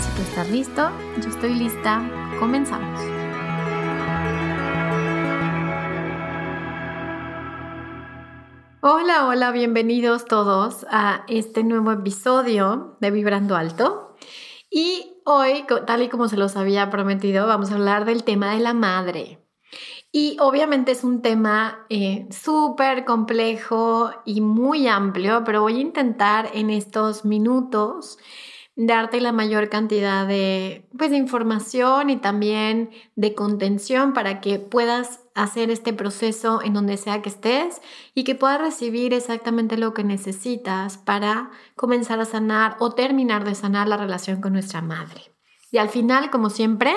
Si tú estás listo, yo estoy lista, comenzamos. Hola, hola, bienvenidos todos a este nuevo episodio de Vibrando Alto. Y hoy, tal y como se los había prometido, vamos a hablar del tema de la madre. Y obviamente es un tema eh, súper complejo y muy amplio, pero voy a intentar en estos minutos darte la mayor cantidad de, pues, información y también de contención para que puedas hacer este proceso en donde sea que estés y que puedas recibir exactamente lo que necesitas para comenzar a sanar o terminar de sanar la relación con nuestra madre. Y al final, como siempre,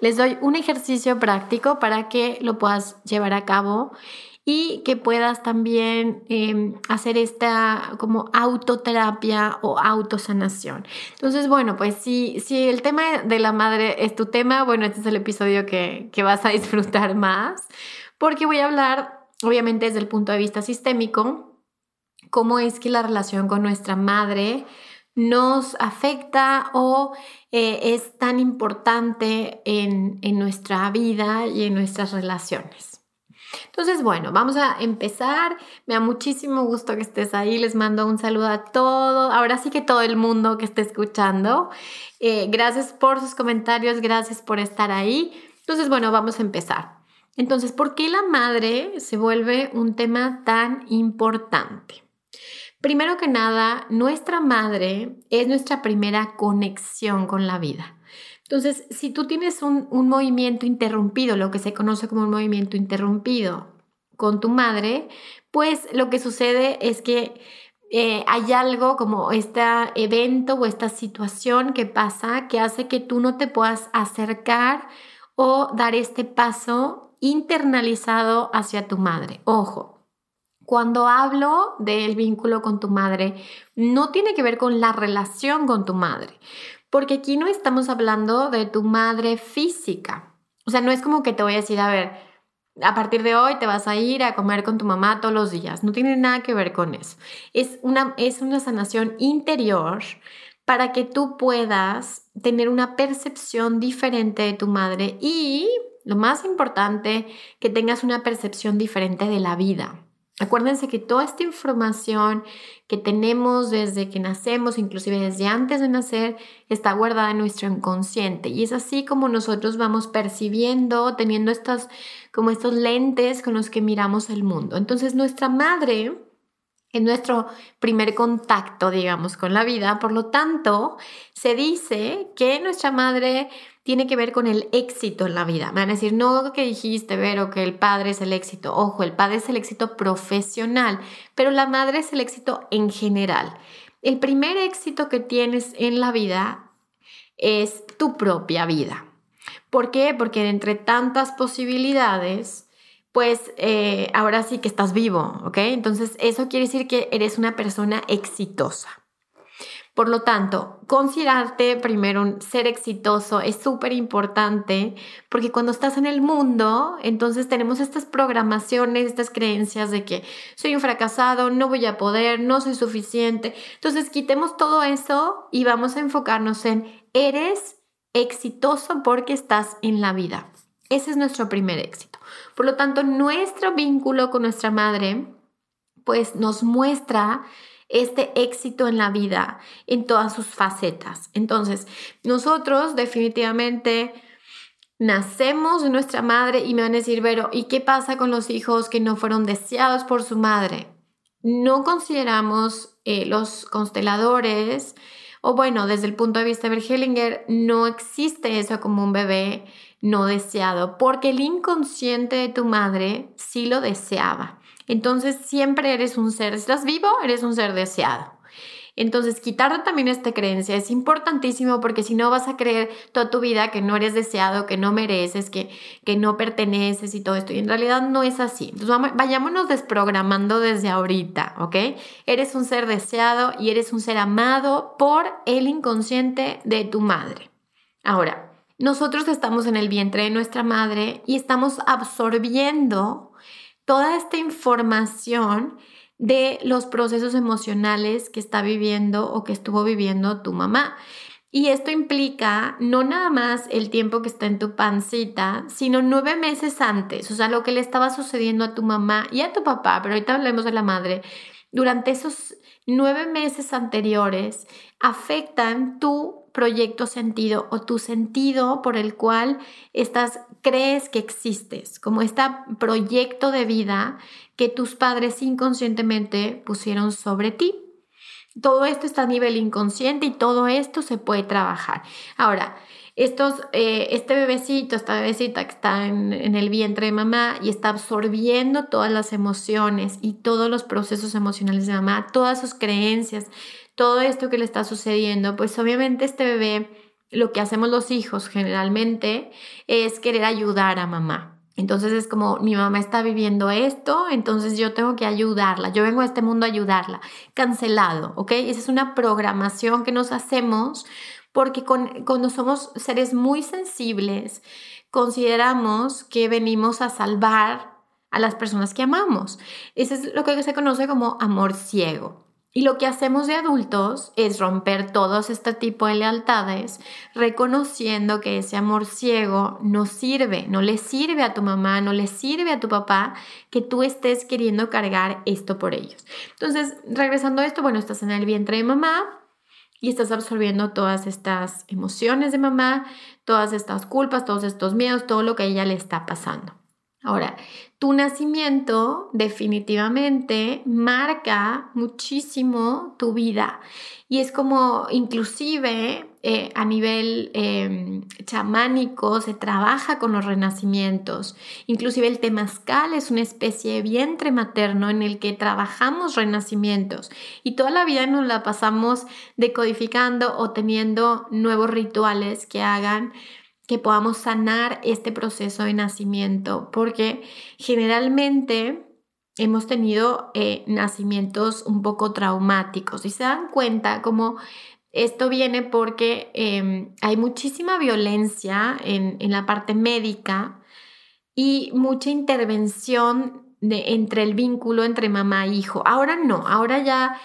les doy un ejercicio práctico para que lo puedas llevar a cabo y que puedas también em, hacer esta como autoterapia o autosanación. Entonces, bueno, pues si, si el tema de la madre es tu tema, bueno, este es el episodio que, que vas a disfrutar más, porque voy a hablar, obviamente, desde el punto de vista sistémico, cómo es que la relación con nuestra madre nos afecta o eh, es tan importante en, en nuestra vida y en nuestras relaciones. Entonces, bueno, vamos a empezar. Me da muchísimo gusto que estés ahí. Les mando un saludo a todo, ahora sí que todo el mundo que esté escuchando. Eh, gracias por sus comentarios, gracias por estar ahí. Entonces, bueno, vamos a empezar. Entonces, ¿por qué la madre se vuelve un tema tan importante? Primero que nada, nuestra madre es nuestra primera conexión con la vida. Entonces, si tú tienes un, movimiento interrumpido, lo que se conoce como un movimiento interrumpido con tu madre, pues lo que sucede es que eh, hay algo como este evento o esta situación que pasa que hace que tú no te puedas acercar o dar este paso internalizado hacia tu madre. Ojo, cuando hablo del vínculo con tu madre, no tiene que ver con la relación con tu madre, porque aquí no estamos hablando de tu madre física. O sea, no es como que te voy a decir, a ver, a partir de hoy te vas a ir a comer con tu mamá todos los días. No tiene nada que ver con eso. Es una, es una sanación interior para que tú puedas tener una percepción diferente de tu madre y, lo más importante, que tengas una percepción diferente de la vida. Acuérdense que toda esta información que tenemos desde que nacemos, inclusive desde antes de nacer, está guardada en nuestro inconsciente. Y es así como nosotros vamos percibiendo, teniendo estas, como estos lentes con los que miramos el mundo. Entonces nuestra madre es nuestro primer contacto, digamos, con la vida. Por lo tanto, se dice que nuestra madre tiene que ver con el éxito en la vida. Me van a decir, no que dijiste, Vero, que el padre es el éxito. Ojo, el padre es el éxito profesional, pero la madre es el éxito en general. El primer éxito que tienes en la vida es tu propia vida. ¿Por qué? Porque entre tantas posibilidades, pues eh, ahora sí que estás vivo, ¿ok? Entonces eso quiere decir que eres una persona exitosa. Por lo tanto, considerarte primero un ser exitoso es súper importante porque cuando estás en el mundo, entonces tenemos estas programaciones, estas creencias de que soy un fracasado, no voy a poder, no soy suficiente. Entonces, quitemos todo eso y vamos a enfocarnos en eres exitoso porque estás en la vida. Ese es nuestro primer éxito. Por lo tanto, nuestro vínculo con nuestra madre, pues nos muestra este éxito en la vida en todas sus facetas. Entonces, nosotros definitivamente nacemos de nuestra madre y me van a decir, pero ¿y qué pasa con los hijos que no fueron deseados por su madre? No consideramos eh, los consteladores, o bueno, desde el punto de vista de Hellinger, no existe eso como un bebé no deseado, porque el inconsciente de tu madre sí lo deseaba. Entonces siempre eres un ser, estás vivo, eres un ser deseado. Entonces, quitarte también esta creencia es importantísimo porque si no vas a creer toda tu vida que no eres deseado, que no mereces, que, que no perteneces y todo esto. Y en realidad no es así. Entonces, vayámonos desprogramando desde ahorita, ¿ok? Eres un ser deseado y eres un ser amado por el inconsciente de tu madre. Ahora, nosotros estamos en el vientre de nuestra madre y estamos absorbiendo toda esta información de los procesos emocionales que está viviendo o que estuvo viviendo tu mamá. Y esto implica no nada más el tiempo que está en tu pancita, sino nueve meses antes, o sea, lo que le estaba sucediendo a tu mamá y a tu papá, pero ahorita hablemos de la madre, durante esos nueve meses anteriores afectan tu proyecto sentido o tu sentido por el cual estás crees que existes, como este proyecto de vida que tus padres inconscientemente pusieron sobre ti. Todo esto está a nivel inconsciente y todo esto se puede trabajar. Ahora, estos, eh, este bebecito, esta bebecita que está en, en, el vientre de mamá y está absorbiendo todas las emociones y todos los procesos emocionales de mamá, todas sus creencias, todo esto que le está sucediendo, pues obviamente este bebé, lo que hacemos los hijos generalmente es querer ayudar a mamá. Entonces es como mi mamá está viviendo esto, entonces yo tengo que ayudarla, yo vengo a este mundo a ayudarla. Cancelado, ¿ok? Esa es una programación que nos hacemos porque cuando somos seres muy sensibles, consideramos que venimos a salvar a las personas que amamos. Eso es lo que se conoce como amor ciego. Y lo que hacemos de adultos es romper todos este tipo de lealtades, reconociendo que ese amor ciego no sirve, no le sirve a tu mamá, no le sirve a tu papá que tú estés queriendo cargar esto por ellos. Entonces, regresando a esto, bueno, estás en el vientre de mamá y estás absorbiendo todas estas emociones de mamá, todas estas culpas, todos estos miedos, todo lo que a ella le está pasando. Ahora, tu nacimiento definitivamente marca muchísimo tu vida y es como inclusive eh, a nivel em, chamánico se trabaja con los renacimientos. Inclusive el temazcal es una especie de vientre materno en el que trabajamos renacimientos y toda la vida nos la pasamos decodificando o teniendo nuevos rituales que hagan que podamos sanar este proceso de nacimiento, porque generalmente hemos tenido eh, nacimientos un poco traumáticos y se dan cuenta como esto viene porque em, hay muchísima violencia en, la parte médica y mucha intervención de, entre el vínculo entre mamá e hijo. Ahora no, ahora ya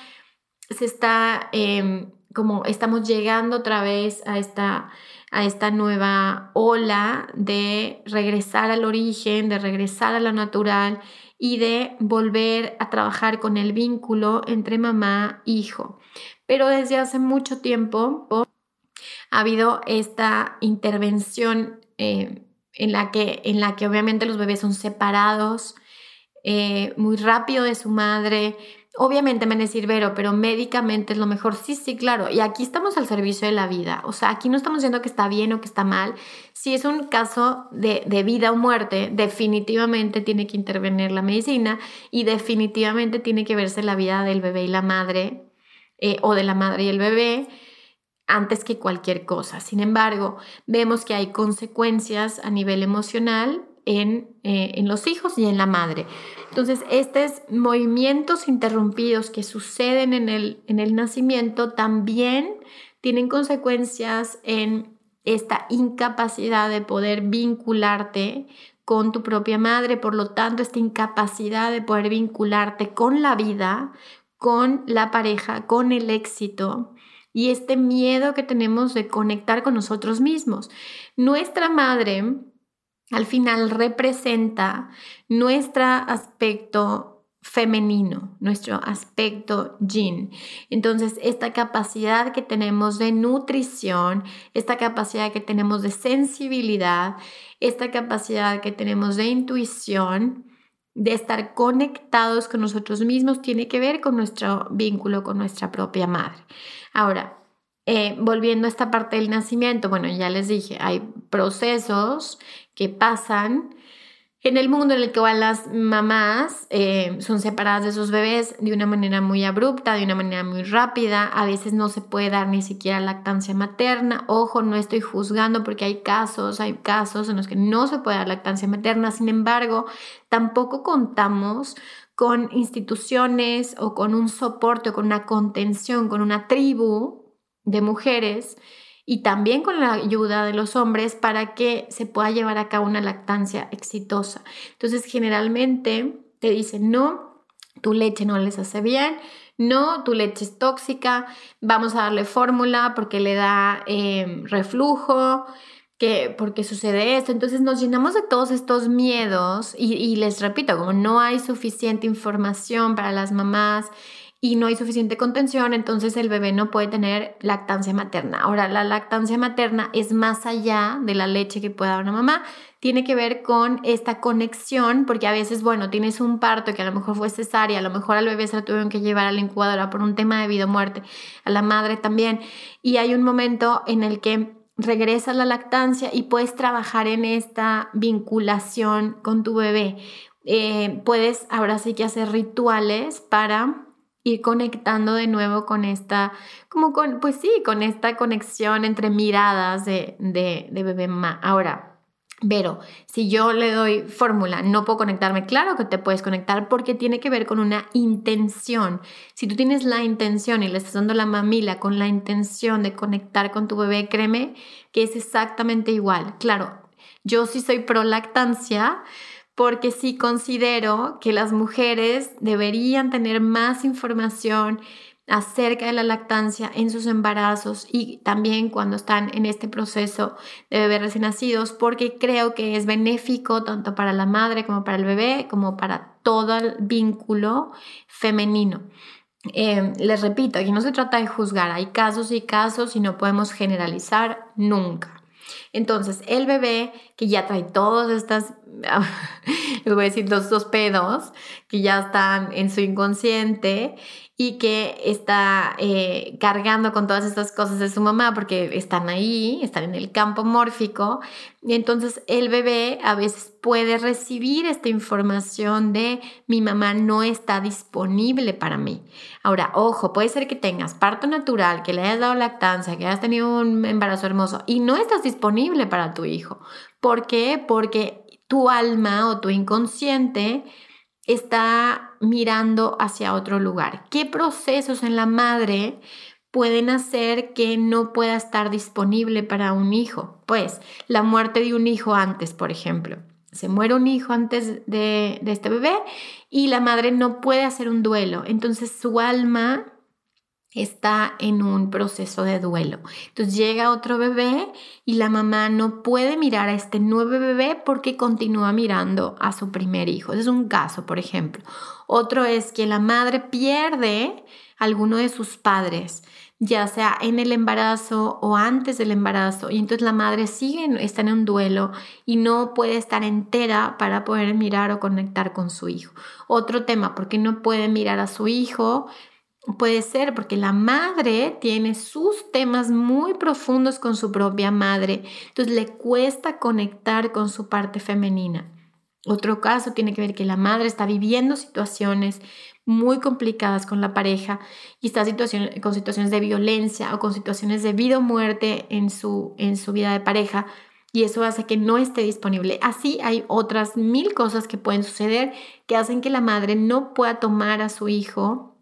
se está em, como estamos llegando otra vez a esta a esta nueva ola de regresar al origen, de regresar a lo natural y de volver a trabajar con el vínculo entre mamá e hijo. Pero desde hace mucho tiempo ha habido esta intervención eh, en, la que, en la que obviamente los bebés son separados eh, muy rápido de su madre, Obviamente me decir, pero médicamente es lo mejor. Sí, sí, claro. Y aquí estamos al servicio de la vida. O sea, aquí no estamos diciendo que está bien o que está mal. Si es un caso de, vida o muerte, definitivamente tiene que intervenir la medicina y definitivamente tiene que verse la vida del bebé y la madre eh, o de la madre y el bebé antes que cualquier cosa. Sin embargo, vemos que hay consecuencias a nivel emocional en, eh, en los hijos y en la madre. Entonces, estos movimientos interrumpidos que suceden en el, en el nacimiento también tienen consecuencias en esta incapacidad de poder vincularte con tu propia madre, por lo tanto, esta incapacidad de poder vincularte con la vida, con la pareja, con el éxito y este miedo que tenemos de conectar con nosotros mismos. Nuestra madre al final representa nuestro aspecto femenino, nuestro aspecto yin. Entonces, esta capacidad que tenemos de nutrición, esta capacidad que tenemos de sensibilidad, esta capacidad que tenemos de intuición, de estar conectados con nosotros mismos, tiene que ver con nuestro vínculo con nuestra propia madre. Ahora, eh, volviendo a esta parte del nacimiento, bueno, ya les dije, hay procesos que pasan en el mundo en el que van las mamás eh, son separadas de sus bebés de una manera muy abrupta, de una manera muy rápida, a veces no se puede dar ni siquiera lactancia materna, ojo, no estoy juzgando porque hay casos, hay casos en los que no se puede dar lactancia materna, sin embargo, tampoco contamos con instituciones o con un soporte o con una contención, con una tribu de mujeres y también con la ayuda de los hombres para que se pueda llevar a cabo una lactancia exitosa. Entonces, generalmente te dicen, no, tu leche no les hace bien, no, tu leche es tóxica, vamos a darle fórmula porque le da em, reflujo, que porque sucede esto. Entonces nos llenamos de todos estos miedos y, y les repito, como no hay suficiente información para las mamás, y no hay suficiente contención, entonces el bebé no puede tener lactancia materna. Ahora, la lactancia materna es más allá de la leche que pueda dar una mamá, tiene que ver con esta conexión, porque a veces, bueno, tienes un parto que a lo mejor fue cesárea, a lo mejor al bebé se lo tuvieron que llevar a la incubadora por un tema de vida o muerte, a la madre también, y hay un momento en el que regresas la lactancia y puedes trabajar en esta vinculación con tu bebé. Eh, puedes ahora sí que hacer rituales para ir conectando de nuevo con esta, como con, pues sí, con esta conexión entre miradas de, de, bebé mamá. Ahora, pero si yo le doy fórmula, no puedo conectarme. Claro que te puedes conectar porque tiene que ver con una intención. Si tú tienes la intención y le estás dando la mamila con la intención de conectar con tu bebé, créeme que es exactamente igual. Claro, yo sí soy pro lactancia, porque sí considero que las mujeres deberían tener más información acerca de la lactancia en sus embarazos y también cuando están en este proceso de bebés recién nacidos, porque creo que es benéfico tanto para la madre como para el bebé, como para todo el vínculo femenino. Eh, les repito, aquí no se trata de juzgar, hay casos y casos y no podemos generalizar nunca. Entonces, el bebé que ya trae todas estas, les voy a decir, los dos pedos que ya están en su inconsciente y que está eh, cargando con todas estas cosas de su mamá porque están ahí, están en el campo mórfico. Y entonces el bebé a veces puede recibir esta información de mi mamá no está disponible para mí. Ahora, ojo, puede ser que tengas parto natural, que le hayas dado lactancia, que hayas tenido un embarazo hermoso y no estás disponible para tu hijo. ¿Por qué? Porque tu alma o tu inconsciente está mirando hacia otro lugar. ¿Qué procesos en la madre pueden hacer que no pueda estar disponible para un hijo? Pues la muerte de un hijo antes, por ejemplo. Se muere un hijo antes de, este bebé y la madre no puede hacer un duelo. Entonces su alma está en un proceso de duelo. Entonces llega otro bebé y la mamá no puede mirar a este nuevo bebé porque continúa mirando a su primer hijo. Ese es un caso, por ejemplo. Otro es que la madre pierde a alguno de sus padres, ya sea en el embarazo o antes del embarazo, y entonces la madre sigue, está en un duelo y no puede estar entera para poder mirar o conectar con su hijo. Otro tema, porque no puede mirar a su hijo Puede ser porque la madre tiene sus temas muy profundos con su propia madre, entonces le cuesta conectar con su parte femenina. Otro caso tiene que ver que la madre está viviendo situaciones muy complicadas con la pareja y está con situaciones de violencia o con situaciones de vida o muerte en su, en su vida de pareja y eso hace que no esté disponible. Así hay otras mil cosas que pueden suceder que hacen que la madre no pueda tomar a su hijo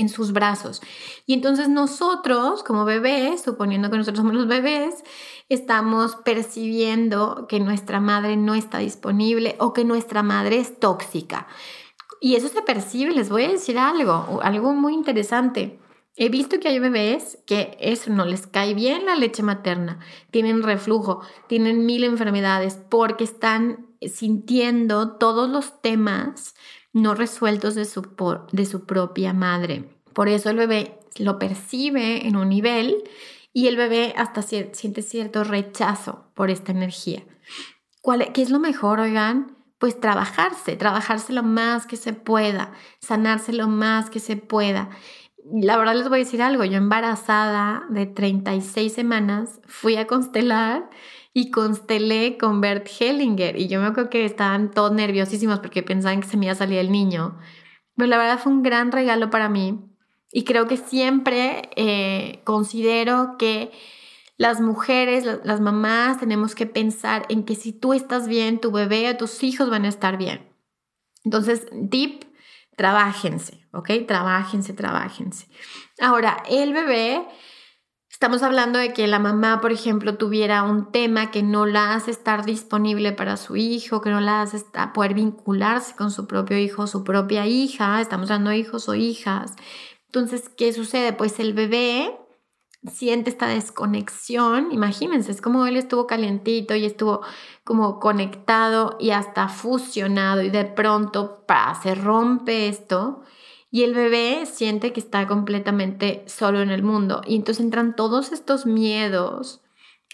en sus brazos. Y entonces nosotros, como bebés, suponiendo que nosotros somos los bebés, estamos percibiendo que nuestra madre no está disponible o que nuestra madre es tóxica. Y eso se percibe, les voy a decir algo, algo muy interesante. He visto que hay bebés que eso no les cae bien la leche materna, tienen reflujo, tienen mil enfermedades porque están sintiendo todos los temas no resueltos de su, de su propia madre. Por eso el bebé lo percibe en un nivel y el bebé hasta siente cierto rechazo por esta energía. ¿Cuál, ¿Qué es lo mejor, oigan? Pues trabajarse, trabajarse lo más que se pueda, sanarse lo más que se pueda. La verdad les voy a decir algo, yo embarazada de 36 semanas fui a constelar y constelé con Bert Hellinger y yo me acuerdo que estaban todos nerviosísimos porque pensaban que se me iba a salir el niño. Pero la verdad fue un gran regalo para mí y creo que siempre eh, considero que las mujeres, las mamás, tenemos que pensar en que si tú estás bien, tu bebé, tus hijos van a estar bien. Entonces, deep, trabajense, ¿ok? Trabajense, trabajense. Ahora, el bebé, estamos hablando de que la mamá, por ejemplo, tuviera un tema que no la hace estar disponible para su hijo, que no la hace poder vincularse con su propio hijo, su propia hija, estamos hablando de hijos o hijas. Entonces, ¿qué sucede? Pues el bebé siente esta desconexión, imagínense, es como él estuvo calientito y estuvo como conectado y hasta fusionado y de pronto se rompe esto y el bebé siente que está completamente solo en el mundo y entonces entran todos estos miedos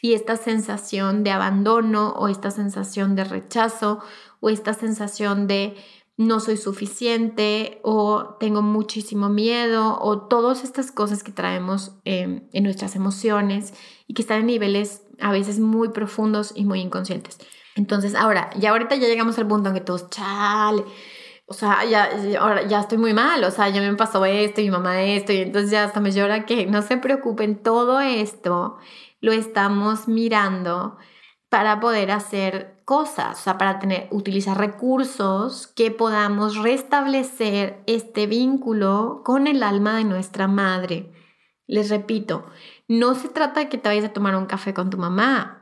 y esta sensación de abandono o esta sensación de rechazo o esta sensación de no soy suficiente o tengo muchísimo miedo o todas estas cosas que traemos em, en nuestras emociones y que están en niveles a veces muy profundos y muy inconscientes. Entonces, ahora, ya ahorita ya llegamos al punto en que todos, chale, o sea, ya, ahora ya estoy muy mal, o sea, ya me pasó esto y mi mamá esto y entonces ya hasta me llora que no se preocupen, todo esto lo estamos mirando para poder hacer cosas, o sea, para tener, utilizar recursos que podamos restablecer este vínculo con el alma de nuestra madre. Les repito, no se trata de que te vayas a tomar un café con tu mamá,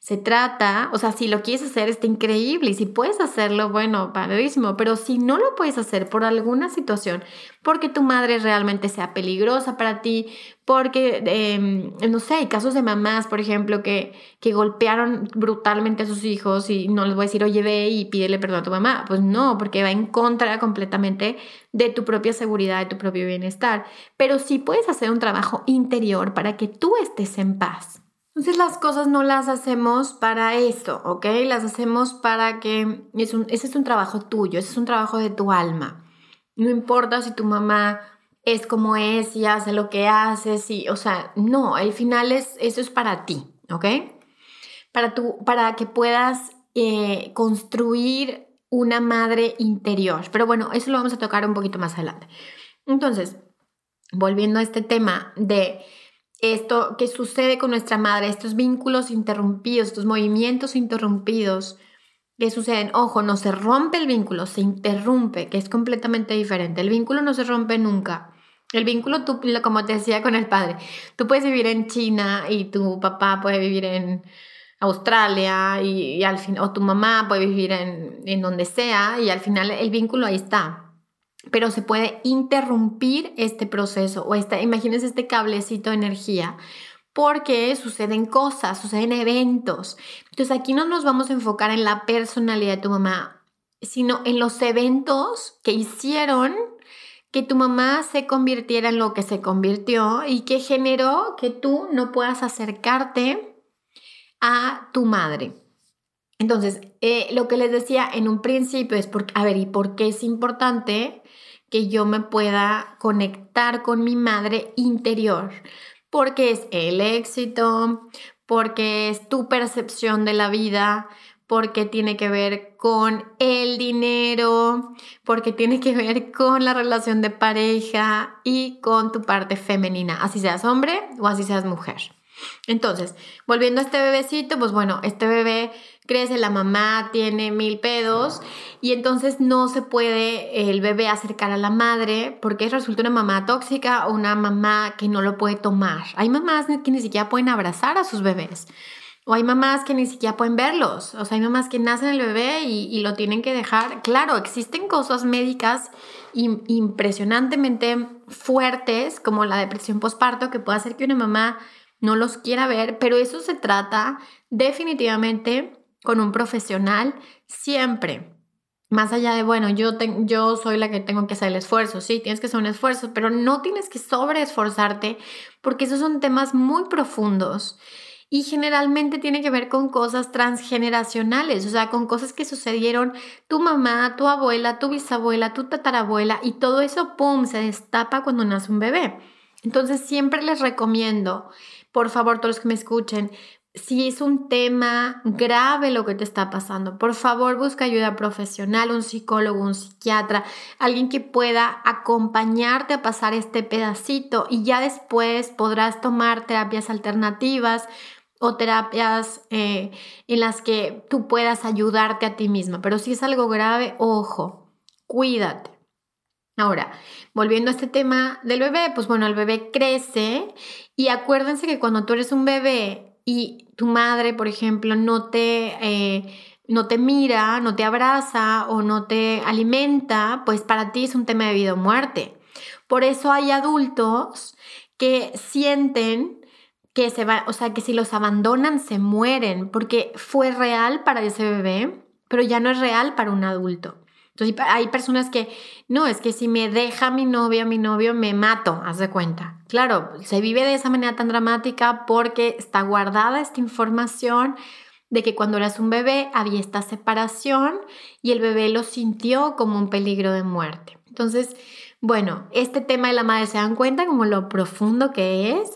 se trata, o sea, si lo quieres hacer está increíble y si puedes hacerlo, bueno, padrísimo, pero si no lo puedes hacer por alguna situación, porque tu madre realmente sea peligrosa para ti, porque, em, no sé, hay casos de mamás, por ejemplo, que, que golpearon brutalmente a sus hijos y no les voy a decir, oye, ve y pídele perdón a tu mamá. Pues no, porque va en contra completamente de tu propia seguridad, de tu propio bienestar. Pero sí puedes hacer un trabajo interior para que tú estés en paz. Entonces las cosas no las hacemos para eso, ¿ok? Las hacemos para que es un, ese es un trabajo tuyo, ese es un trabajo de tu alma. No importa si tu mamá es como es y hace lo que hace, y, o sea, no, al final es, eso es para ti, ¿ok? Para, tu, para que puedas eh, construir una madre interior. Pero bueno, eso lo vamos a tocar un poquito más adelante. Entonces, volviendo a este tema de esto que sucede con nuestra madre, estos vínculos interrumpidos, estos movimientos interrumpidos que suceden. Ojo, no se rompe el vínculo, se interrumpe, que es completamente diferente. El vínculo no se rompe nunca. El vínculo, tú, como te decía con el padre, tú puedes vivir en China y tu papá puede vivir en Australia y, al fin, o tu mamá puede vivir en, en donde sea y al final el vínculo ahí está pero se puede interrumpir este proceso o esta, imagínense este cablecito de energía porque suceden cosas, suceden eventos. Entonces aquí no nos vamos a enfocar en la personalidad de tu mamá, sino en los eventos que hicieron que tu mamá se convirtiera en lo que se convirtió y que generó que tú no puedas acercarte a tu madre. Entonces, eh, lo que les decía en un principio es, porque, a ver, ¿y por qué es importante que yo me pueda conectar con mi madre interior? Porque es el éxito, porque es tu percepción de la vida, porque tiene que ver con el dinero, porque tiene que ver con la relación de pareja y con tu parte femenina, así seas hombre o así seas mujer. Entonces, volviendo a este bebecito, pues bueno, este bebé crece, la mamá tiene mil pedos y entonces no se puede el bebé acercar a la madre porque resulta una mamá tóxica o una mamá que no lo puede tomar. Hay mamás que ni siquiera pueden abrazar a sus bebés. O hay mamás que ni siquiera pueden verlos. O sea, hay mamás que nacen el bebé y, lo tienen que dejar. Claro, existen cosas médicas impresionantemente fuertes, como la depresión postparto, que puede hacer que una mamá no los quiera ver, pero eso se trata definitivamente con un profesional siempre. más allá de, bueno, yo, yo soy la que tengo que hacer el esfuerzo, sí, tienes que hacer un esfuerzo, pero no tienes que sobreesforzarte porque esos son temas muy profundos y generalmente tiene que ver con cosas transgeneracionales, o sea, con cosas que sucedieron tu mamá, tu abuela, tu bisabuela, tu tatarabuela y todo eso, ¡pum!, se destapa cuando nace un bebé. Entonces siempre les recomiendo, por favor, todos los que me escuchen, si es un tema grave lo que te está pasando, por favor busca ayuda profesional, un psicólogo, un psiquiatra, alguien que pueda acompañarte a pasar este pedacito y ya después podrás tomar terapias alternativas o terapias eh, en las que tú puedas ayudarte a ti misma. Pero si es algo grave, ojo, cuídate. Ahora, volviendo a este tema del bebé, pues bueno, el bebé crece y acuérdense que cuando tú eres un bebé y tu madre, por ejemplo, no te, eh, no te mira, no te abraza o no te alimenta, pues para ti es un tema de vida o muerte. Por eso hay adultos que sienten que se va, o sea, que si los abandonan se mueren, porque fue real para ese bebé, pero ya no es real para un adulto. Entonces hay personas que, no, es que si me deja mi novia, mi novio, me mato, haz de cuenta. Claro, se vive de esa manera tan dramática porque está guardada esta información de que cuando eras un bebé había esta separación y el bebé lo sintió como un peligro de muerte. Entonces, bueno, este tema de la madre se dan cuenta como lo profundo que es,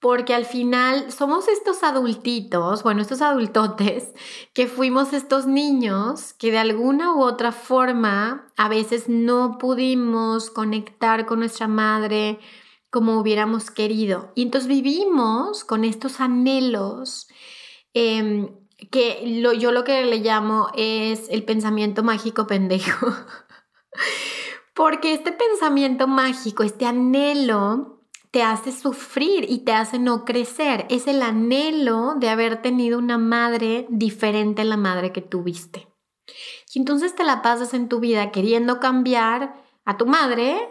porque al final somos estos adultitos, bueno, estos adultotes, que fuimos estos niños que de alguna u otra forma a veces no pudimos conectar con nuestra madre como hubiéramos querido. Y entonces vivimos con estos anhelos em, que yo lo que le llamo es el pensamiento mágico pendejo. Porque este pensamiento mágico, este anhelo, te hace sufrir y te hace no crecer. Es el anhelo de haber tenido una madre diferente a la madre que tuviste. Y entonces te la pasas en tu vida queriendo cambiar a tu madre,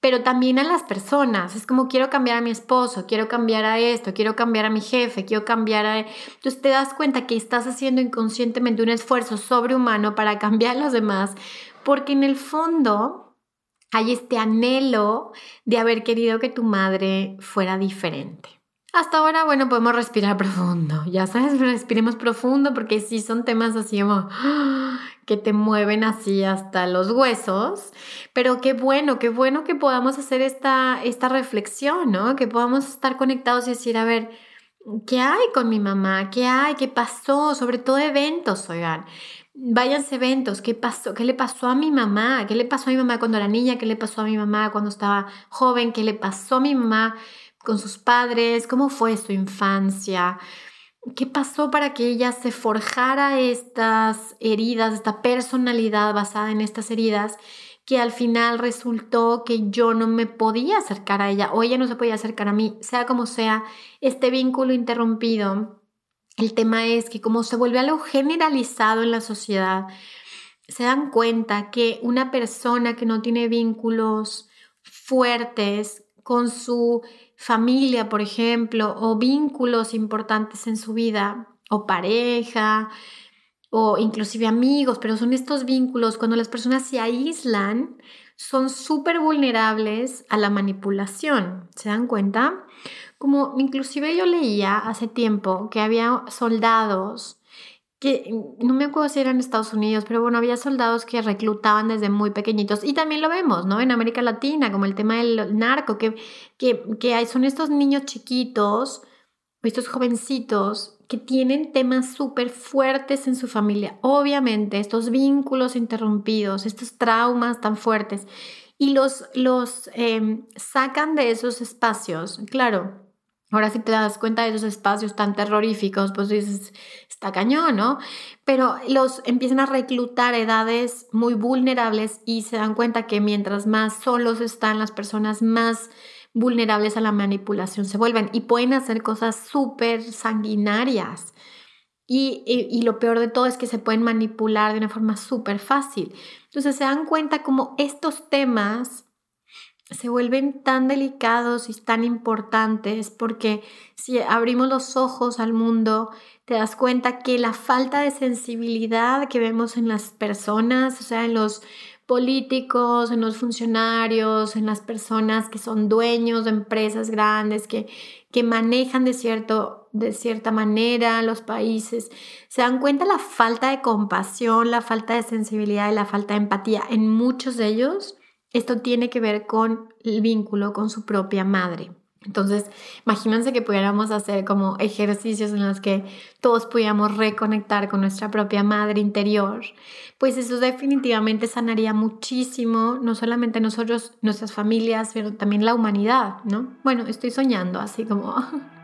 pero también a las personas. Es como quiero cambiar a mi esposo, quiero cambiar a esto, quiero cambiar a mi jefe, quiero cambiar a... Entonces te das cuenta que estás haciendo inconscientemente un esfuerzo sobrehumano para cambiar a los demás, porque en el fondo hay este anhelo de haber querido que tu madre fuera diferente. Hasta ahora, bueno, podemos respirar profundo. Ya sabes, respiremos profundo porque sí son temas así como que te mueven así hasta los huesos. Pero qué bueno, qué bueno que podamos hacer esta, esta reflexión, ¿no? Que podamos estar conectados y decir, a ver, ¿qué hay con mi mamá? ¿Qué hay? ¿Qué pasó? Sobre todo eventos, oigan váyanse eventos, ¿qué pasó? ¿Qué le pasó a mi mamá? ¿Qué le pasó a mi mamá cuando era niña? ¿Qué le pasó a mi mamá cuando estaba joven? ¿Qué le pasó a mi mamá con sus padres? ¿Cómo fue su infancia? ¿Qué pasó para que ella se forjara estas heridas, esta personalidad basada en estas heridas? que al final resultó que yo no me podía acercar a ella o ella no se podía acercar a mí, sea como sea, este vínculo interrumpido el tema es que como se vuelve algo generalizado en la sociedad, se dan cuenta que una persona que no tiene vínculos fuertes con su familia, por ejemplo, o vínculos importantes en su vida, o pareja, o inclusive amigos, pero son estos vínculos, cuando las personas se aíslan, son súper vulnerables a la manipulación. ¿Se dan cuenta? Como inclusive yo leía hace tiempo que había soldados que no me acuerdo si eran Estados Unidos, pero bueno, había soldados que reclutaban desde muy pequeñitos y también lo vemos, ¿no? En América Latina, como el tema del narco, que, que, que son estos niños chiquitos, estos jovencitos que tienen temas súper fuertes en su familia. Obviamente, estos vínculos interrumpidos, estos traumas tan fuertes, y los, los em, sacan de esos espacios. Claro, Ahora si te das cuenta de esos espacios tan terroríficos, pues dices, está cañón, ¿no? Pero los empiezan a reclutar edades muy vulnerables y se dan cuenta que mientras más solos están las personas, más vulnerables a la manipulación se vuelven y pueden hacer cosas súper sanguinarias. Y, y, lo peor de todo es que se pueden manipular de una forma súper fácil. Entonces se dan cuenta como estos temas se vuelven tan delicados y tan importantes porque si abrimos los ojos al mundo, te das cuenta que la falta de sensibilidad que vemos en las personas, o sea, en los políticos, en los funcionarios, en las personas que son dueños de empresas grandes, que, que manejan de, cierto, de cierta manera los países, se dan cuenta la falta de compasión, la falta de sensibilidad y la falta de empatía en muchos de ellos esto tiene que ver con el vínculo con su propia madre. Entonces, imagínense que pudiéramos hacer como ejercicios en los que todos pudiéramos reconectar con nuestra propia madre interior, pues eso definitivamente sanaría muchísimo, no solamente nosotros, nuestras familias, pero también la humanidad, ¿no? Bueno, estoy soñando así como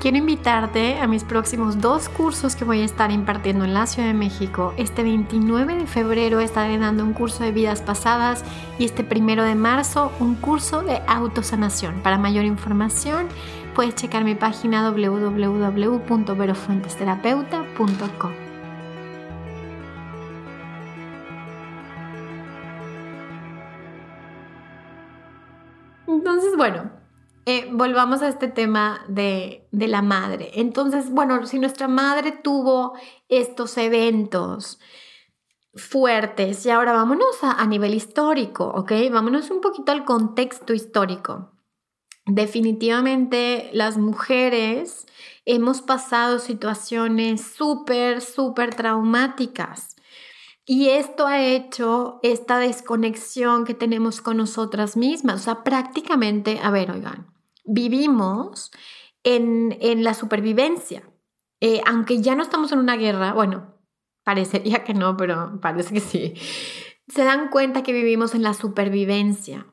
Quiero invitarte a mis próximos dos cursos que voy a estar impartiendo en la Ciudad de México. Este 29 de febrero estaré dando un curso de vidas pasadas y este primero de marzo un curso de autosanación. Para mayor información puedes checar mi página www.verofuentesterapeuta.com. volvamos a este tema de, la madre. Entonces, bueno, si nuestra madre tuvo estos eventos fuertes, y ahora vámonos a, a nivel histórico, ¿ok? Vámonos un poquito al contexto histórico. Definitivamente las mujeres hemos pasado situaciones súper, súper traumáticas. Y esto ha hecho esta desconexión que tenemos con nosotras mismas. O sea, prácticamente, a ver, oigan, vivimos en, la supervivencia. Eh, aunque ya no estamos en una guerra, bueno, parecería que no, pero parece que sí, se dan cuenta que vivimos en la supervivencia.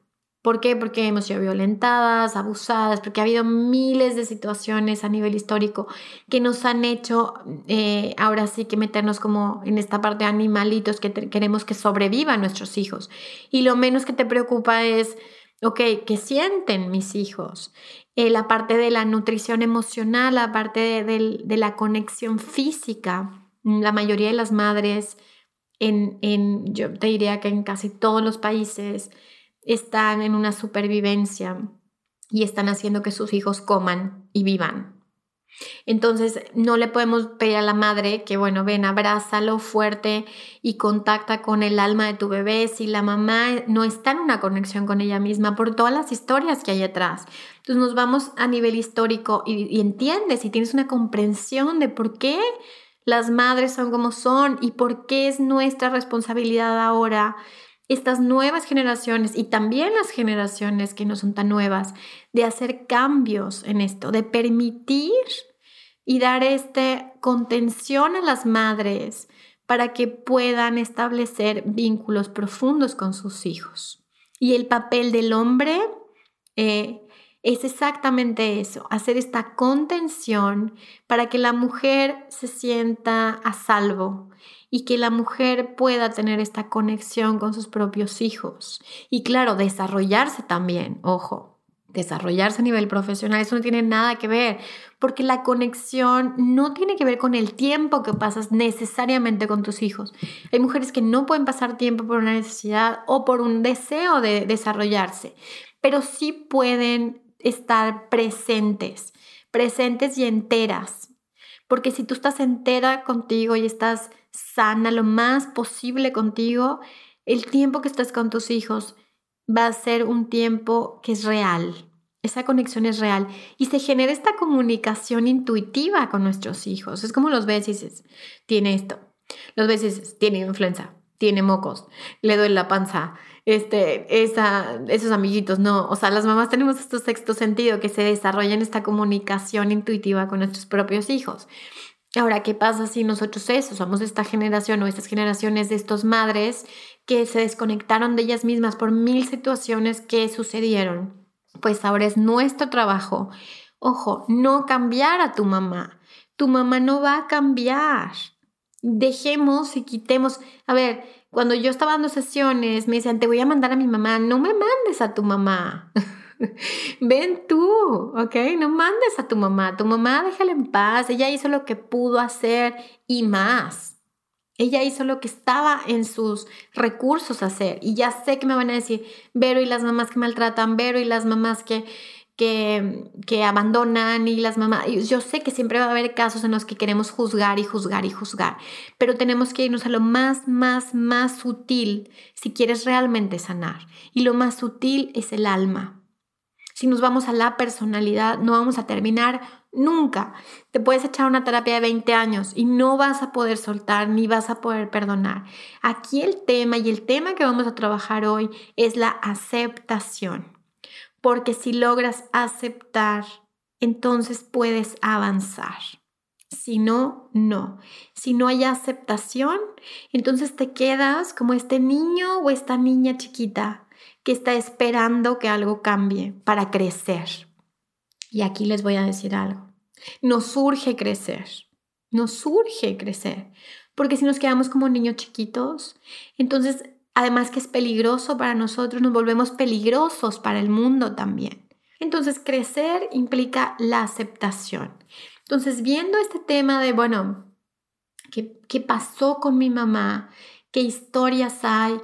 ¿Por qué? Porque hemos sido violentadas, abusadas, porque ha habido miles de situaciones a nivel histórico que nos han hecho eh, ahora sí que meternos como en esta parte de animalitos que queremos que sobrevivan nuestros hijos. Y lo menos que te preocupa es ok, ¿qué sienten mis hijos? Eh, la parte de la nutrición emocional, la parte de, la conexión física. Mm, la mayoría de las madres, en, en, yo te diría que en casi todos los países, están en una supervivencia y están haciendo que sus hijos coman y vivan. Entonces, no le podemos pedir a la madre que, bueno, ven, abrázalo fuerte y contacta con el alma de tu bebé si la mamá no está en una conexión con ella misma por todas las historias que hay atrás. Entonces, nos vamos a nivel histórico y, y entiendes y tienes una comprensión de por qué las madres son como son y por qué es nuestra responsabilidad ahora estas nuevas generaciones y también las generaciones que no son tan nuevas, de hacer cambios en esto, de permitir y dar este contención a las madres para que puedan establecer vínculos profundos con sus hijos. Y el papel del hombre eh, es exactamente eso, hacer esta contención para que la mujer se sienta a salvo y que la mujer pueda tener esta conexión con sus propios hijos. Y claro, desarrollarse también, ojo, desarrollarse a nivel profesional, eso no tiene nada que ver, porque la conexión no tiene que ver con el tiempo que pasas necesariamente con tus hijos. Hay mujeres que no pueden pasar tiempo por una necesidad o por un deseo de desarrollarse, pero sí pueden estar presentes, presentes y enteras. Porque si tú estás entera contigo y estás sana lo más posible contigo, el tiempo que estás con tus hijos va a ser un tiempo que es real. Esa conexión es real y se genera esta comunicación intuitiva con nuestros hijos. Es como los ves y dices, tiene esto. Los ves dices, tiene influenza, tiene mocos, le duele la panza, este, esa, esos amiguitos, no. O sea, las mamás tenemos este sexto sentido que se desarrolla en esta comunicación intuitiva con nuestros propios hijos. Ahora, ¿qué pasa si nosotros eso, somos esta generación o estas generaciones de estos madres que se desconectaron de ellas mismas por mil situaciones que sucedieron? Pues ahora es nuestro trabajo, ojo, no cambiar a tu mamá. Tu mamá no va a cambiar. Dejemos y quitemos. A ver, cuando yo estaba dando sesiones, me decían, te voy a mandar a mi mamá. No me mandes a tu mamá. Ven tú, ¿ok? No mandes a tu mamá. Tu mamá déjala en paz. Ella hizo lo que pudo hacer y más. Ella hizo lo que estaba en sus recursos hacer. Y ya sé que me van a decir, Vero y las mamás que maltratan, Vero y las mamás que, que, que abandonan y las mamás. Yo sé que siempre va a haber casos en los que queremos juzgar y juzgar y juzgar, pero tenemos que irnos a lo más, más, más sutil si quieres realmente sanar. Y lo más sutil es el alma. Si nos vamos a la personalidad, no vamos a terminar Nunca. Te puedes echar una terapia de 20 años y no vas a poder soltar ni vas a poder perdonar. Aquí el tema y el tema que vamos a trabajar hoy es la aceptación. Porque si logras aceptar, entonces puedes avanzar. Si no, no. Si no hay aceptación, entonces te quedas como este niño o esta niña chiquita que está esperando que algo cambie para crecer. Y aquí les voy a decir algo. Nos surge crecer, nos surge crecer, porque si nos quedamos como niños chiquitos, entonces además que es peligroso para nosotros, nos volvemos peligrosos para el mundo también. Entonces crecer implica la aceptación. Entonces viendo este tema de, bueno, ¿qué, qué pasó con mi mamá? ¿Qué historias hay?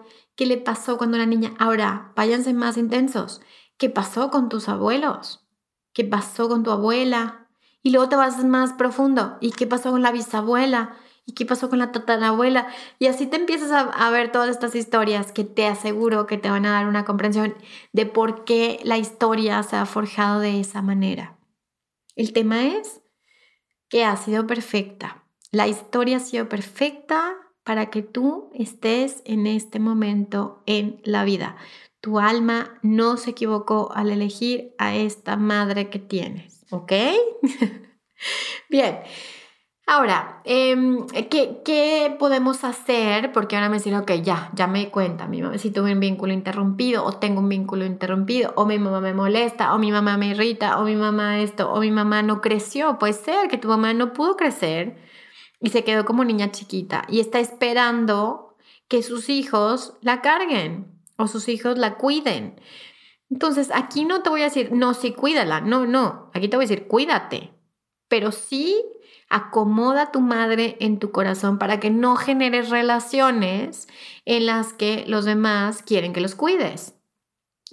¿Qué le pasó cuando era niña? Ahora, váyanse más intensos. ¿Qué pasó con tus abuelos? ¿Qué pasó con tu abuela? Y luego te vas más profundo. ¿Y qué pasó con la bisabuela? ¿Y qué pasó con la tatarabuela? Y así te empiezas a, ver todas estas historias que te aseguro que te van a dar una comprensión de por qué la historia se ha forjado de esa manera. El tema es que ha sido perfecta. La historia ha sido perfecta para que tú estés en este momento en la vida. Tu alma no se equivocó al elegir a esta madre que tienes, ¿ok? Bien. Ahora, em, ¿qué, podemos hacer? Porque ahora me dicen, ok, ya, ya me cuenta, mi mamá, si tuve un vínculo interrumpido o tengo un vínculo interrumpido, o mi mamá me molesta, o mi mamá me irrita, o mi mamá esto, o mi mamá no creció. Puede ser que tu mamá no pudo crecer y se quedó como niña chiquita y está esperando que sus hijos la carguen o sus hijos la cuiden. Entonces, aquí no te voy a decir, no, sí, cuídala. No, no. Aquí te voy a decir, cuídate. Pero sí acomoda a tu madre en tu corazón para que no generes relaciones en las que los demás quieren que los cuides.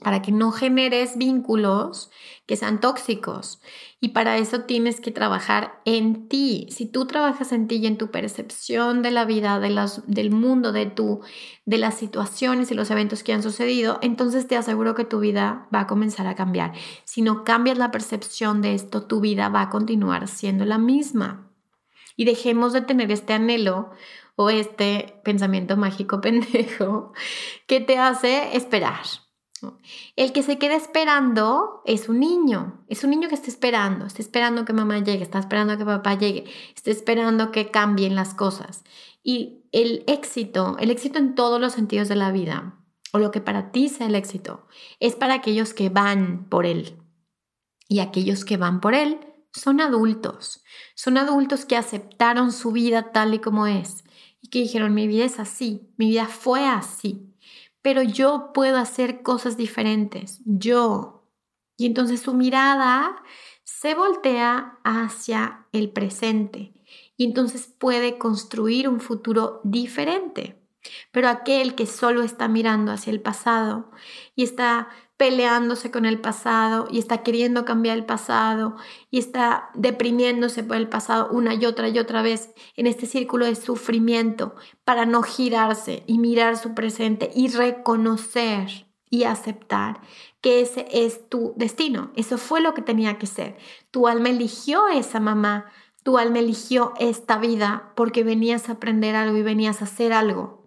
Para que no generes vínculos que sean tóxicos. Y para eso tienes que trabajar en ti. Si tú trabajas en ti y en tu percepción de la vida, de del mundo, de, tu, de las situaciones y los eventos que han sucedido, entonces te aseguro que tu vida va a comenzar a cambiar. Si no cambias la percepción de esto, tu vida va a continuar siendo la misma. Y dejemos de tener este anhelo o este pensamiento mágico pendejo que te hace esperar el que se queda esperando es un niño, es un niño que está esperando, está esperando que mamá llegue, está esperando que papá llegue, está esperando que cambien las cosas. Y el éxito, el éxito en todos los sentidos de la vida, o lo que para ti sea el éxito, es para aquellos que van por él. Y aquellos que van por él son adultos, son adultos que aceptaron su vida tal y como es y que dijeron, mi vida es así, mi vida fue así pero yo puedo hacer cosas diferentes, yo. Y entonces su mirada se voltea hacia el presente y entonces puede construir un futuro diferente. Pero aquel que solo está mirando hacia el pasado y está peleándose con el pasado y está queriendo cambiar el pasado y está deprimiéndose por el pasado una y otra y otra vez en este círculo de sufrimiento para no girarse y mirar su presente y reconocer y aceptar que ese es tu destino. Eso fue lo que tenía que ser. Tu alma eligió esa mamá, tu alma eligió esta vida porque venías a aprender algo y venías a hacer algo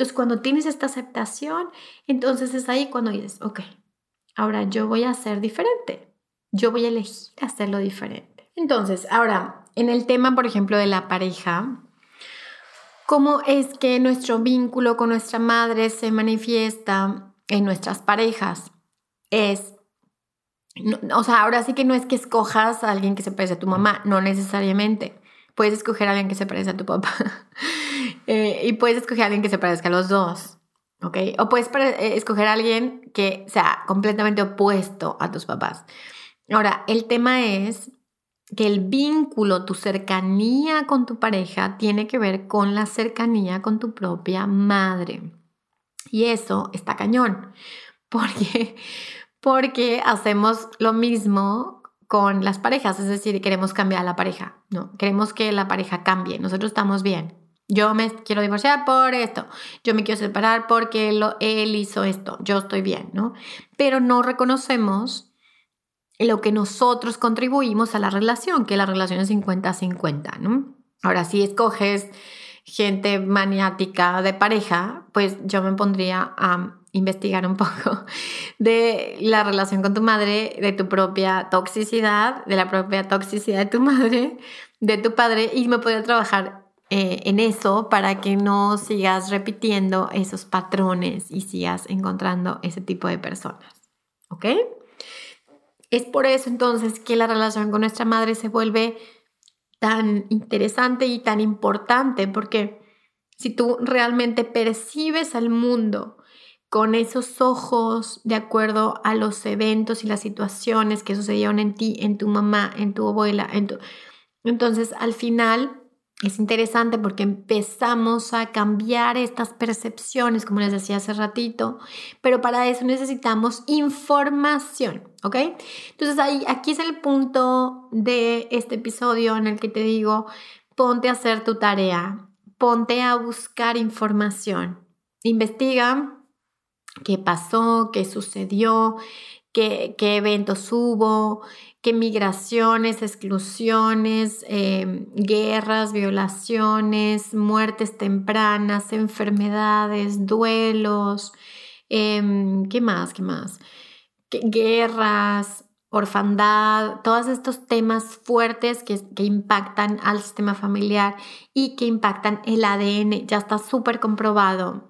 entonces, cuando tienes esta aceptación, entonces es ahí cuando dices, ok, ahora yo voy a ser diferente. Yo voy a elegir hacerlo diferente. Entonces, ahora, en el tema, por ejemplo, de la pareja, ¿cómo es que nuestro vínculo con nuestra madre se manifiesta en nuestras parejas? Es o sea, ahora sí que no es que escojas a alguien que se parece a tu mamá, no necesariamente. Puedes escoger a alguien que se parece a tu papá. Eh, y puedes escoger a alguien que se parezca a los dos. ¿Ok? O puedes eh, escoger a alguien que sea completamente opuesto a tus papás. Ahora, el tema es que el vínculo, tu cercanía con tu pareja tiene que ver con la cercanía con tu propia madre. Y eso está cañón, porque, porque hacemos lo mismo con las parejas, es decir, queremos cambiar a la pareja, no, queremos que la pareja cambie, nosotros estamos bien. Yo me quiero divorciar por esto, yo me quiero separar porque él hizo esto, yo estoy bien, ¿no? Pero no reconocemos lo que nosotros contribuimos a la relación, que la relación es 50-50, ¿no? Ahora, si escoges gente maniática de pareja, pues yo me pondría a investigar un poco de la relación con tu madre, de tu propia toxicidad, de la propia toxicidad de tu madre, de tu padre, y me podría trabajar eh, en eso para que no sigas repitiendo esos patrones y sigas encontrando ese tipo de personas. ¿Ok? Es por eso entonces que la relación con nuestra madre se vuelve tan interesante y tan importante, porque si tú realmente percibes al mundo con esos ojos de acuerdo a los eventos y las situaciones que sucedieron en ti, en tu mamá, en tu abuela, en tu... entonces al final es interesante porque empezamos a cambiar estas percepciones, como les decía hace ratito, pero para eso necesitamos información, ¿ok? Entonces ahí, aquí es el punto de este episodio en el que te digo, ponte a hacer tu tarea, ponte a buscar información, investiga qué pasó, qué sucedió, qué, qué eventos hubo, qué migraciones, exclusiones, em, guerras, violaciones, muertes tempranas, enfermedades, duelos, em, ¿qué más? ¿Qué más? guerras, orfandad, todos estos temas fuertes que, que, impactan al sistema familiar y que impactan el ADN. Ya está súper comprobado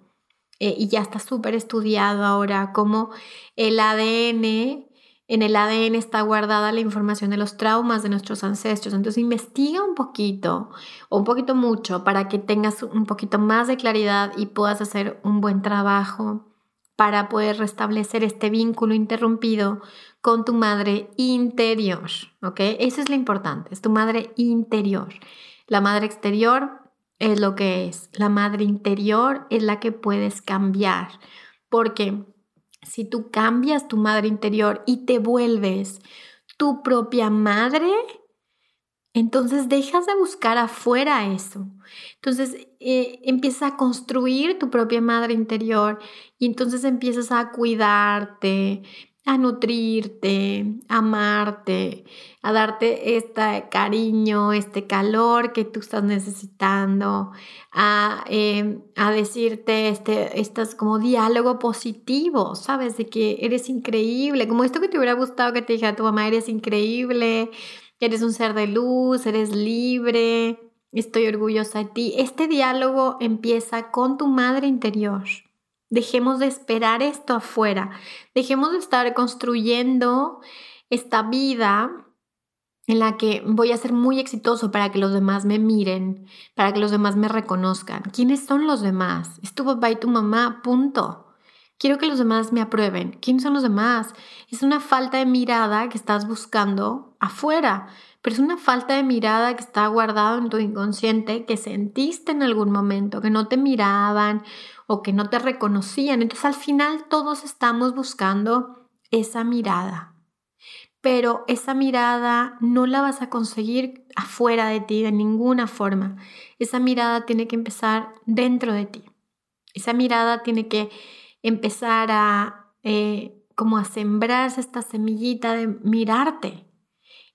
eh, y ya está súper estudiado ahora cómo el ADN en el ADN está guardada la información de los traumas de nuestros ancestros. Entonces investiga un poquito o un poquito mucho para que tengas un poquito más de claridad y puedas hacer un buen trabajo para poder restablecer este vínculo interrumpido con tu madre interior, ¿ok? Eso es lo importante, es tu madre interior. La madre exterior es lo que es, la madre interior es la que puedes cambiar, porque si tú cambias tu madre interior y te vuelves tu propia madre, entonces dejas de buscar afuera eso. Entonces eh, empiezas a construir tu propia madre interior y entonces empiezas a cuidarte, a nutrirte, a amarte, a darte este cariño, este calor que tú estás necesitando, a, em, a decirte este, estas como diálogo positivo, ¿sabes? De que eres increíble, como esto que te hubiera gustado que te dijera tu mamá, eres increíble, eres un ser de luz, eres libre, estoy orgullosa de ti. Este diálogo empieza con tu madre interior. Dejemos de esperar esto afuera. Dejemos de estar construyendo esta vida en la que voy a ser muy exitoso para que los demás me miren, para que los demás me reconozcan. ¿Quiénes son los demás? Es tu papá y tu mamá, punto. Quiero que los demás me aprueben. ¿Quiénes son los demás? Es una falta de mirada que estás buscando afuera, pero es una falta de mirada que está guardado en tu inconsciente, que sentiste en algún momento, que no te miraban o que no te reconocían. Entonces al final todos estamos buscando esa mirada. Pero esa mirada no la vas a conseguir afuera de ti de ninguna forma. Esa mirada tiene que empezar dentro de ti. Esa mirada tiene que empezar a eh, como a sembrarse esta semillita de mirarte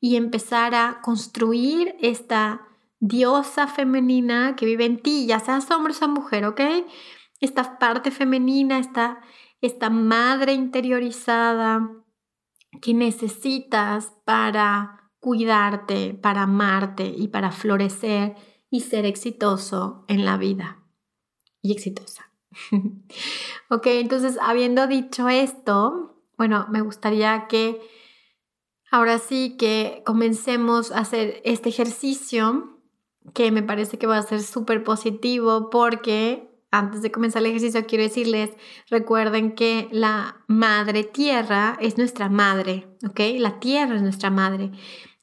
y empezar a construir esta diosa femenina que vive en ti, ya seas hombre o mujer, ¿ok? esta parte femenina, esta, esta madre interiorizada que necesitas para cuidarte, para amarte y para florecer y ser exitoso en la vida. Y exitosa. ok, entonces habiendo dicho esto, bueno, me gustaría que ahora sí que comencemos a hacer este ejercicio que me parece que va a ser súper positivo porque antes de comenzar el ejercicio quiero decirles, recuerden que la madre tierra es nuestra madre, ¿ok? La tierra es nuestra madre.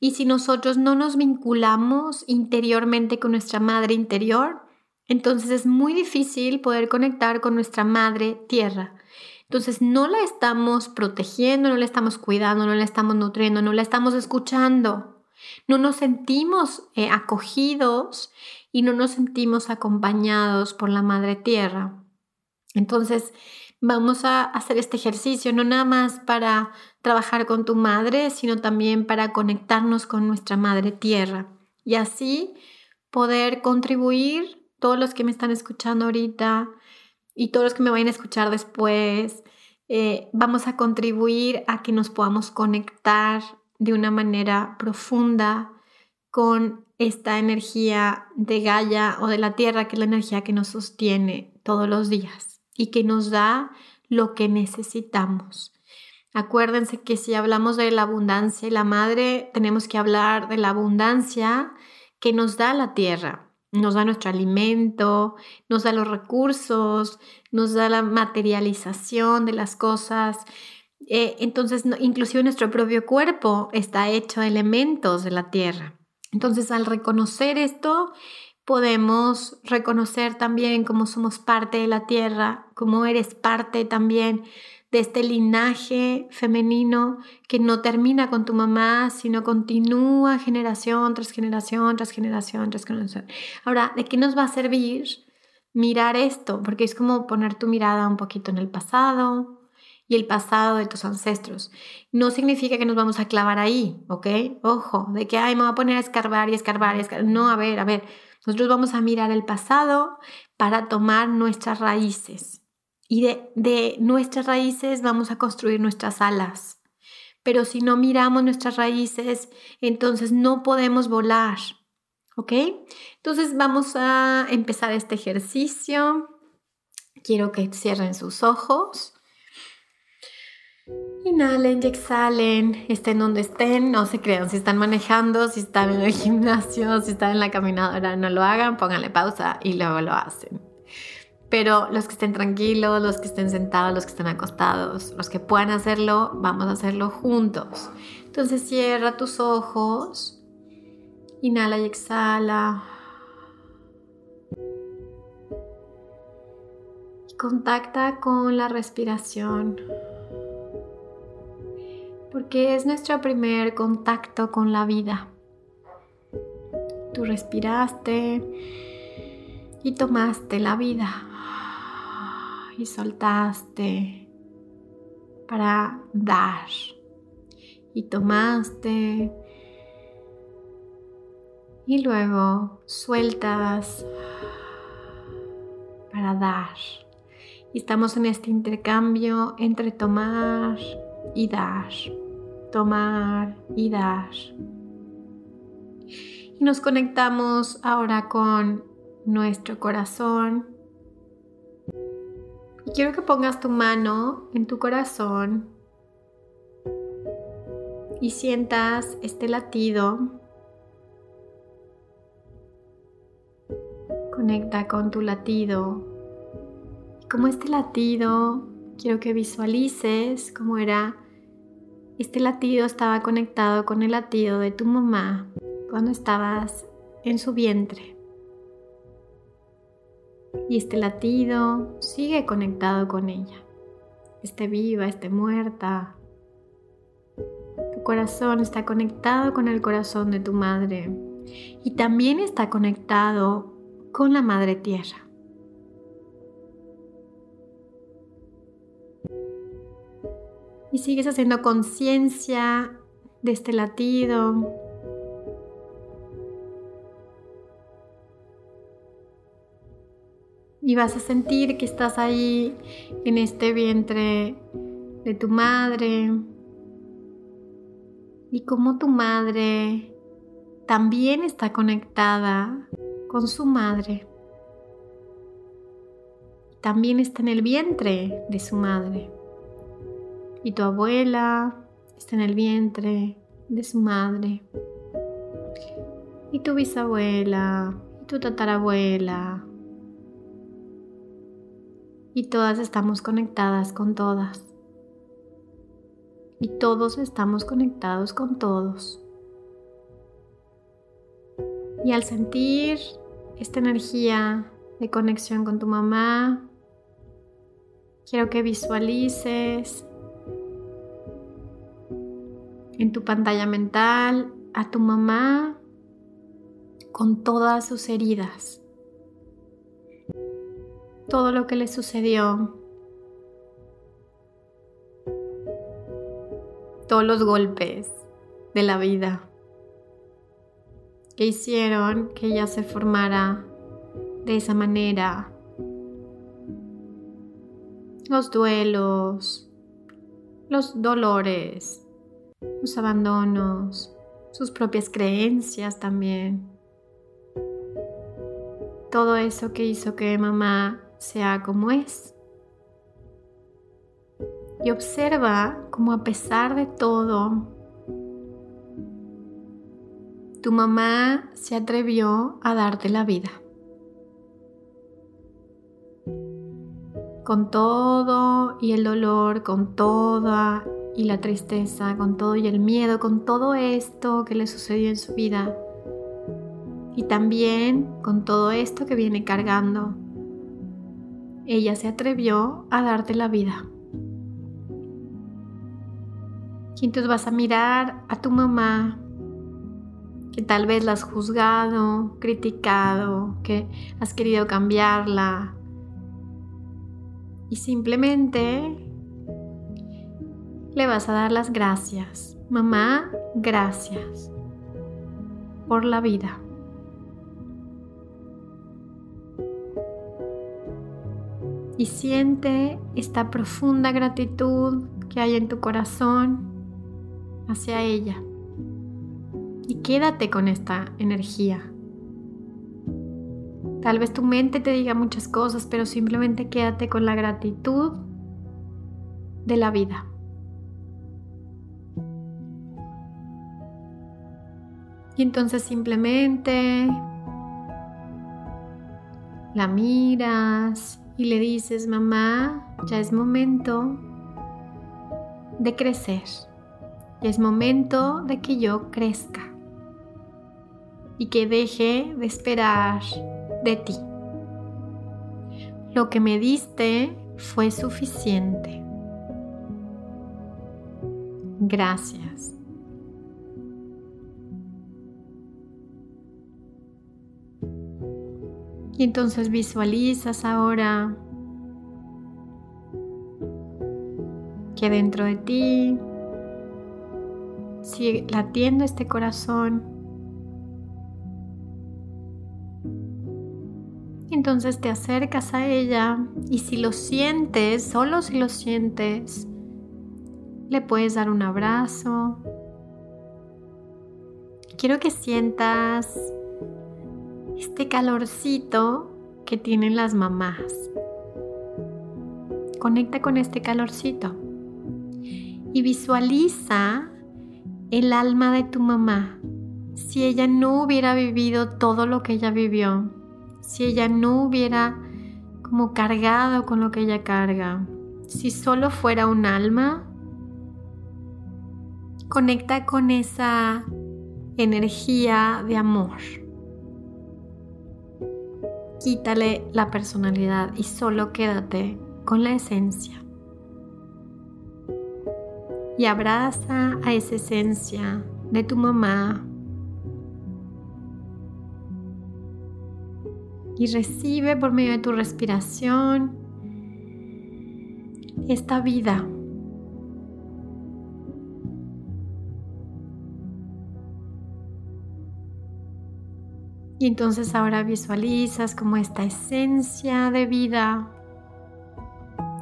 Y si nosotros no nos vinculamos interiormente con nuestra madre interior, entonces es muy difícil poder conectar con nuestra madre tierra. Entonces no la estamos protegiendo, no la estamos cuidando, no la estamos nutriendo, no la estamos escuchando. No nos sentimos eh, acogidos y no nos sentimos acompañados por la Madre Tierra. Entonces vamos a hacer este ejercicio no nada más para trabajar con tu madre, sino también para conectarnos con nuestra Madre Tierra y así poder contribuir, todos los que me están escuchando ahorita, y todos los que me vayan a escuchar después, eh, vamos a contribuir a que nos podamos conectar de una manera profunda con esta energía de Gaia o de la Tierra, que es la energía que nos sostiene todos los días y que nos da lo que necesitamos. Acuérdense que si hablamos de la abundancia y la madre, tenemos que hablar de la abundancia que nos da la tierra nos da nuestro alimento, nos da los recursos, nos da la materialización de las cosas. Eh, entonces, inclusive nuestro propio cuerpo está hecho de elementos de la tierra. Entonces, al reconocer esto, podemos reconocer también cómo somos parte de la tierra, cómo eres parte también de este linaje femenino que no termina con tu mamá, sino continúa generación tras generación, tras generación, tras generación. Ahora, ¿de qué nos va a servir mirar esto? Porque es como poner tu mirada un poquito en el pasado y el pasado de tus ancestros. No significa que nos vamos a clavar ahí, ¿ok? Ojo, de que, ay, me voy a poner a escarbar y escarbar y escarbar. No, a ver, a ver. Nosotros vamos a mirar el pasado para tomar nuestras raíces y de, nuestras raíces vamos a construir nuestras alas. Pero si no miramos nuestras raíces, entonces no podemos volar. ¿Ok? Entonces vamos a empezar este ejercicio. Quiero que cierren sus ojos. Inhalen y exhalen, estén donde estén, no se crean, si están manejando, si están en el gimnasio, si están en la caminadora, no lo hagan, pónganle pausa y luego lo hacen pero los que estén tranquilos, los que estén sentados, los que estén acostados, los que puedan hacerlo, vamos a hacerlo juntos. Entonces cierra tus ojos, inhala y exhala. Contacta con la respiración. Porque es nuestro primer contacto con la vida. Tú respiraste y tomaste la vida y soltaste para dar y tomaste y luego sueltas para dar. Y estamos en este intercambio entre tomar y dar, tomar y dar. Y nos conectamos ahora con nuestro corazón quiero que pongas tu mano en tu corazón y sientas este latido. Conecta con tu latido. Como este latido, quiero que visualices cómo era. Este latido estaba conectado con el latido de tu mamá cuando estabas en su vientre y este latido sigue conectado con ella. Esté viva, esté muerta. Tu corazón está conectado con el corazón de tu madre y también está conectado con la madre tierra. Y sigues haciendo conciencia de este latido, y vas a sentir que estás ahí en este vientre de tu madre y como tu madre también está conectada con su madre. También está en el vientre de su madre. Y tu abuela está en el vientre de su madre. Y tu bisabuela, y tu tatarabuela, y todas estamos conectadas con todas. Y todos estamos conectados con todos. Y al sentir esta energía de conexión con tu mamá, quiero que visualices en tu pantalla mental a tu mamá con todas sus heridas todo lo que le sucedió, todos los golpes de la vida que hicieron que ella se formara de esa manera. Los duelos, los dolores, los abandonos, sus propias creencias también. Todo eso que hizo que mamá sea como es. Y observa cómo a pesar de todo, tu mamá se atrevió a darte la vida. Con todo y el dolor, con toda y la tristeza, con todo y el miedo, con todo esto que le sucedió en su vida. Y también con todo esto que viene cargando ella se atrevió a darte la vida. Y entonces vas a mirar a tu mamá, que tal vez la has juzgado, criticado, que has querido cambiarla. Y simplemente le vas a dar las gracias. Mamá, gracias por la vida. Y siente esta profunda gratitud que hay en tu corazón hacia ella. Y quédate con esta energía. Tal vez tu mente te diga muchas cosas, pero simplemente quédate con la gratitud de la vida. Y entonces simplemente la miras y le dices, mamá, ya es momento de crecer, ya es momento de que yo crezca y que deje de esperar de ti. Lo que me diste fue suficiente. Gracias. Entonces visualizas ahora que dentro de ti sigue latiendo este corazón. Entonces te acercas a ella y si lo sientes, solo si lo sientes, le puedes dar un abrazo. Quiero que sientas este calorcito que tienen las mamás. Conecta con este calorcito y visualiza el alma de tu mamá. Si ella no hubiera vivido todo lo que ella vivió, si ella no hubiera como cargado con lo que ella carga, si solo fuera un alma, conecta con esa energía de amor quítale la personalidad y solo quédate con la esencia. Y abraza a esa esencia de tu mamá. Y recibe por medio de tu respiración esta vida Y entonces ahora visualizas como esta esencia de vida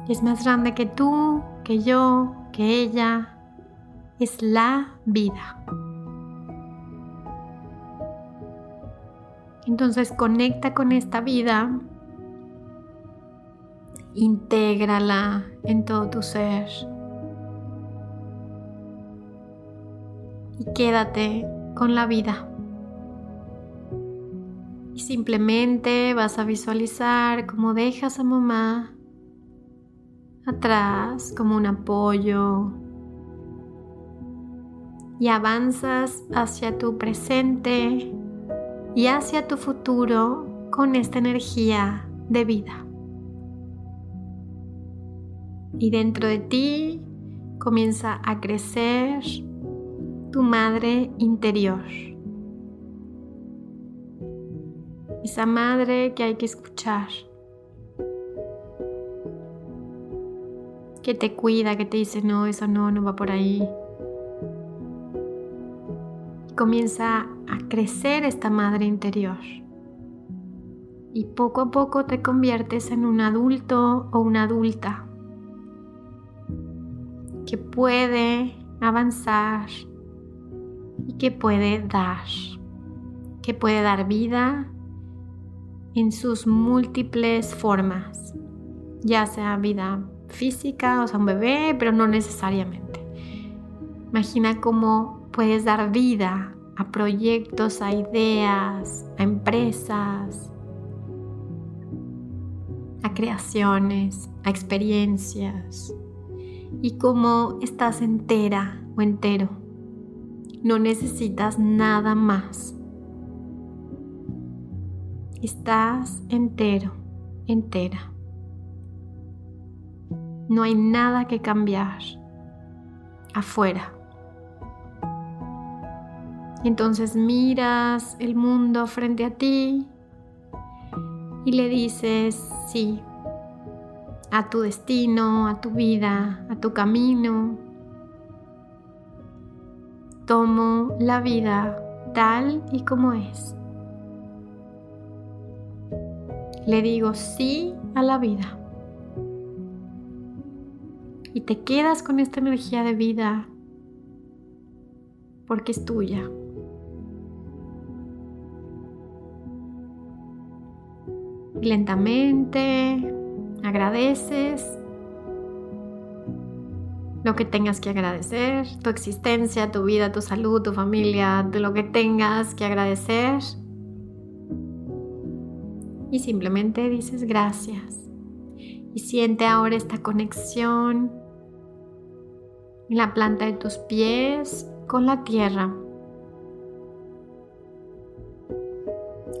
es más grande que tú, que yo, que ella. Es la vida. Entonces conecta con esta vida, intégrala en todo tu ser y quédate con la vida. Y simplemente vas a visualizar cómo dejas a mamá atrás como un apoyo y avanzas hacia tu presente y hacia tu futuro con esta energía de vida. Y dentro de ti comienza a crecer tu madre interior. Esa madre que hay que escuchar. Que te cuida, que te dice, no, eso no, no va por ahí. Comienza a crecer esta madre interior. Y poco a poco te conviertes en un adulto o una adulta que puede avanzar y que puede dar, que puede dar vida en sus múltiples formas, ya sea vida física, o sea, un bebé, pero no necesariamente. Imagina cómo puedes dar vida a proyectos, a ideas, a empresas, a creaciones, a experiencias y cómo estás entera o entero. No necesitas nada más. Estás entero, entera. No hay nada que cambiar afuera. Entonces miras el mundo frente a ti y le dices, sí, a tu destino, a tu vida, a tu camino. Tomo la vida tal y como es. Le digo sí a la vida. Y te quedas con esta energía de vida porque es tuya. lentamente agradeces lo que tengas que agradecer, tu existencia, tu vida, tu salud, tu familia, de lo que tengas que agradecer. Y simplemente dices gracias. Y siente ahora esta conexión en la planta de tus pies con la tierra.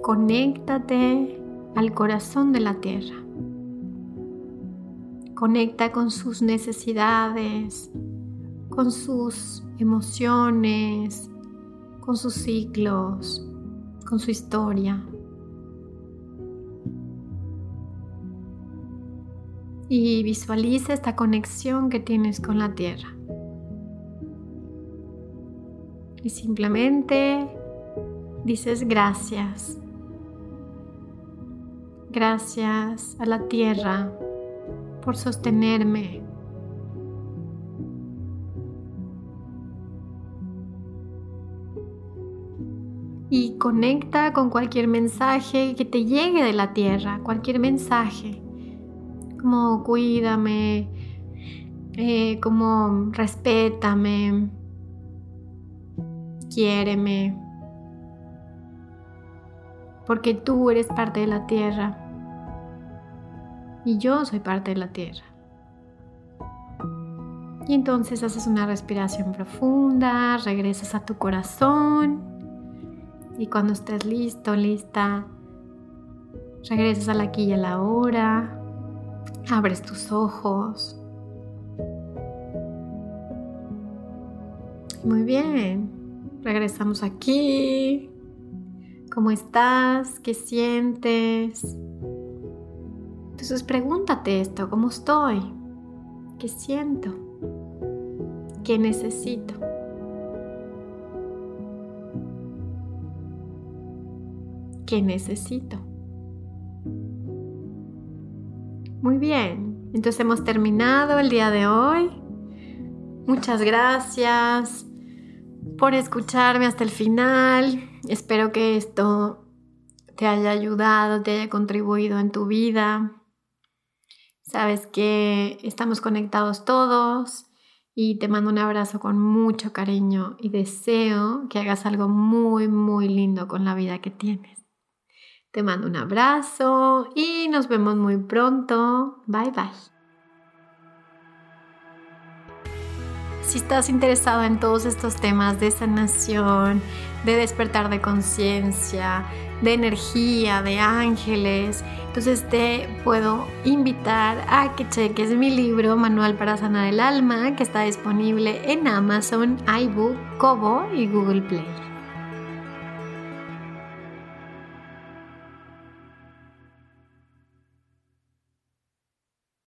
Conéctate al corazón de la tierra. Conecta con sus necesidades, con sus emociones, con sus ciclos, con su historia. Y visualiza esta conexión que tienes con la tierra. Y simplemente dices gracias. Gracias a la tierra por sostenerme. Y conecta con cualquier mensaje que te llegue de la tierra, cualquier mensaje, como cuídame, eh, como respétame, quiéreme, porque tú eres parte de la tierra. Y yo soy parte de la tierra. Y entonces haces una respiración profunda, regresas a tu corazón. Y cuando estés listo, lista, regresas a la aquí y a la hora, abres tus ojos. Muy bien, regresamos aquí. ¿Cómo estás? ¿Qué sientes? Entonces pregúntate esto, ¿cómo estoy? ¿Qué siento? ¿Qué necesito? ¿Qué necesito? Muy bien, entonces hemos terminado el día de hoy. Muchas gracias por escucharme hasta el final. Espero que esto te haya ayudado, te haya contribuido en tu vida. Sabes que estamos conectados todos y te mando un abrazo con mucho cariño y deseo que hagas algo muy, muy lindo con la vida que tienes. Te mando un abrazo y nos vemos muy pronto. Bye bye. si estás interesado en todos estos temas de sanación, de despertar de conciencia, de energía, de ángeles, entonces te puedo invitar a que cheques mi libro Manual para Sanar el Alma, que está disponible en Amazon, iBook, Kobo y Google Play.